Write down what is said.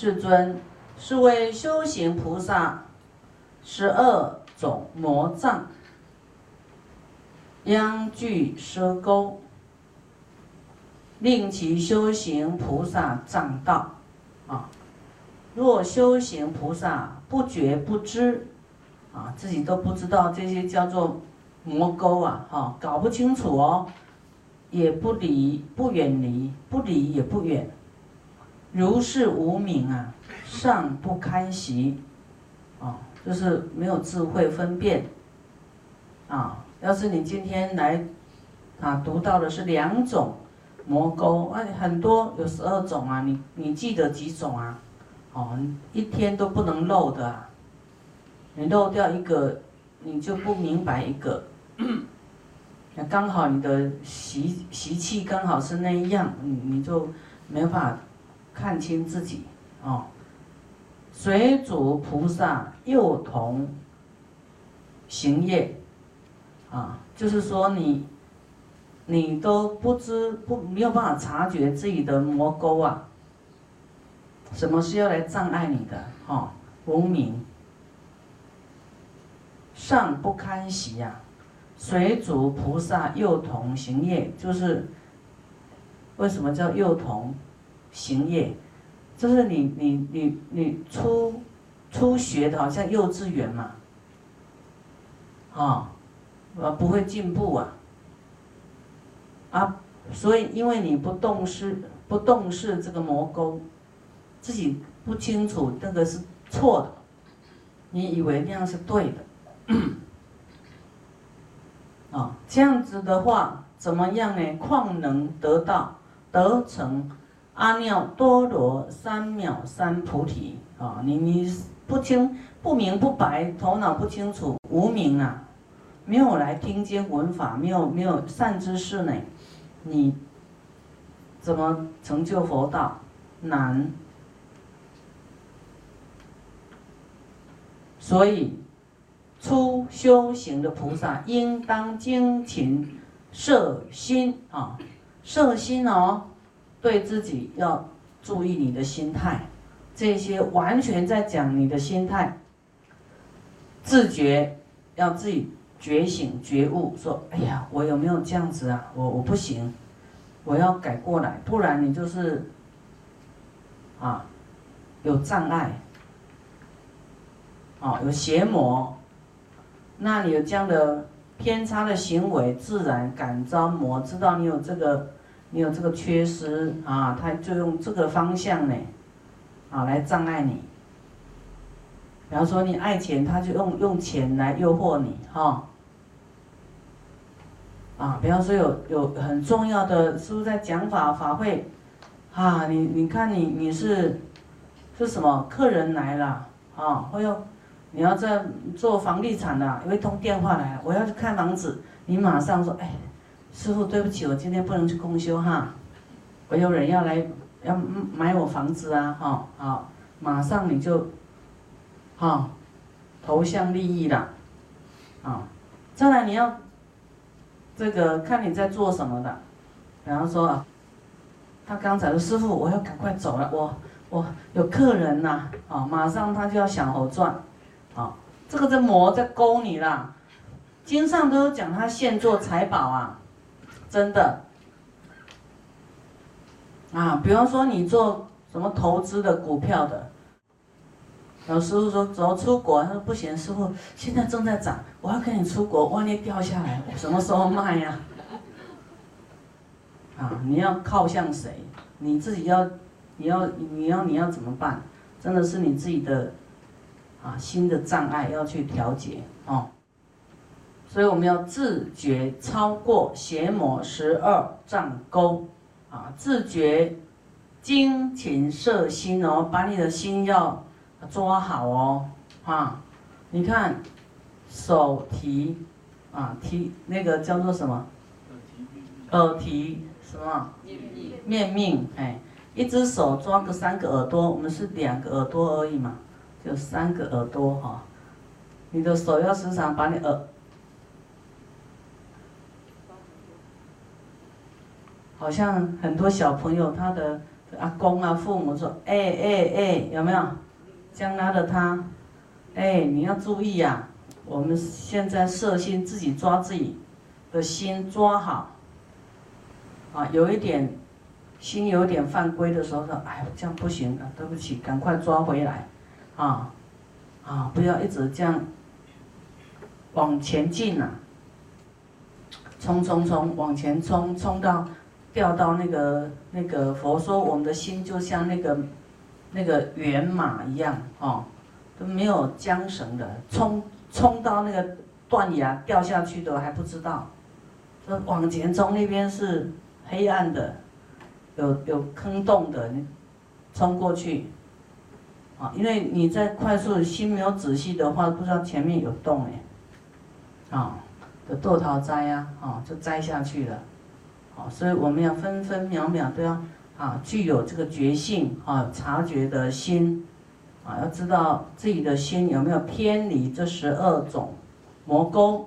世尊，是为修行菩萨十二种魔障，殃具奢钩，令其修行菩萨障道。啊，若修行菩萨不觉不知，啊，自己都不知道这些叫做魔钩啊，哈，搞不清楚哦，也不离不远离，不离也不远。如是无明啊，尚不堪习，啊，就是没有智慧分辨，啊，要是你今天来，啊，读到的是两种魔钩，哎，很多有十二种啊，你你记得几种啊？哦，一天都不能漏的，啊你漏掉一个，你就不明白一个，那刚好你的习习气刚好是那样，你你就没办法。看清自己哦，水主菩萨幼童行业啊，就是说你你都不知不没有办法察觉自己的魔沟啊，什么是要来障碍你的哦？无名尚不堪习呀，水主菩萨幼童行业，就是为什么叫幼童？行业，就是你你你你初初学的，好像幼稚园嘛，啊，呃不会进步啊，啊，所以因为你不重视不重视这个魔沟，自己不清楚那个是错的，你以为那样是对的，啊，这样子的话怎么样呢？况能得到得成？阿耨多罗三藐三菩提啊！你你不清不明不白，头脑不清楚，无明啊，没有来听经闻法，没有没有善知识呢，你怎么成就佛道？难。所以，初修行的菩萨应当精勤摄心啊，摄心哦。对自己要注意你的心态，这些完全在讲你的心态。自觉要自己觉醒觉悟，说：“哎呀，我有没有这样子啊？我我不行，我要改过来，不然你就是啊有障碍，啊有邪魔，那你有这样的偏差的行为，自然感召魔，知道你有这个。”你有这个缺失啊，他就用这个方向呢，啊来障碍你。比方说你爱钱，他就用用钱来诱惑你哈。啊，比方说有有很重要的，是不是在讲法法会？啊，你你看你你是是什么客人来了啊？或要你要在做房地产的，有一通电话来，我要去看房子，你马上说哎。师傅，对不起，我今天不能去公修哈，我有人要来要买我房子啊，哈，好，马上你就，哈，投向利益了，啊，再来你要，这个看你在做什么的，比方说，他刚才说师傅，我要赶快走了，我我有客人呐，啊，马上他就要想好赚，啊，这个在魔在勾你啦，经上都有讲他现做财宝啊。真的啊，比方说你做什么投资的股票的，老师傅说走出国，他说不行，师傅现在正在涨，我要跟你出国，万一掉下来，我什么时候卖呀？啊，你要靠向谁？你自己要，你要，你要，你要怎么办？真的是你自己的啊，新的障碍要去调节哦。所以我们要自觉超过邪魔十二障沟，啊，自觉精勤摄心哦，把你的心要抓好哦，啊，你看手提啊提那个叫做什么？耳提什么？面命哎，一只手抓个三个耳朵，我们是两个耳朵而已嘛，就三个耳朵哈，你的手要时常把你耳。好像很多小朋友他的阿公啊，父母说，哎哎哎，有没有？将拉着他，哎，你要注意呀！我们现在摄心，自己抓自己的心抓好。啊，有一点心有点犯规的时候，说，哎，这样不行的，对不起，赶快抓回来，啊，啊，不要一直这样往前进呐，冲冲冲，往前冲，冲到掉到那个那个佛说，我们的心就像那个。那个圆马一样哦，都没有缰绳的，冲冲到那个断崖掉下去的还不知道。说往前冲那边是黑暗的，有有坑洞的，冲过去啊！因为你在快速心没有仔细的话，不知道前面有洞哎，啊，的堕桃摘呀，啊，就摘下去了。啊，所以我们要分分秒秒都要。啊，具有这个觉性啊，察觉的心，啊，要知道自己的心有没有偏离这十二种魔功。